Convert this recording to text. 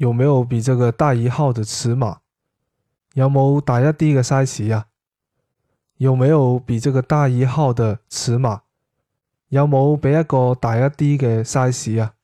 有没有比这个大一号的尺码？有冇大一啲嘅 size 啊？有没有比这个大一号的尺码？有冇比一个大一啲嘅 size 啊？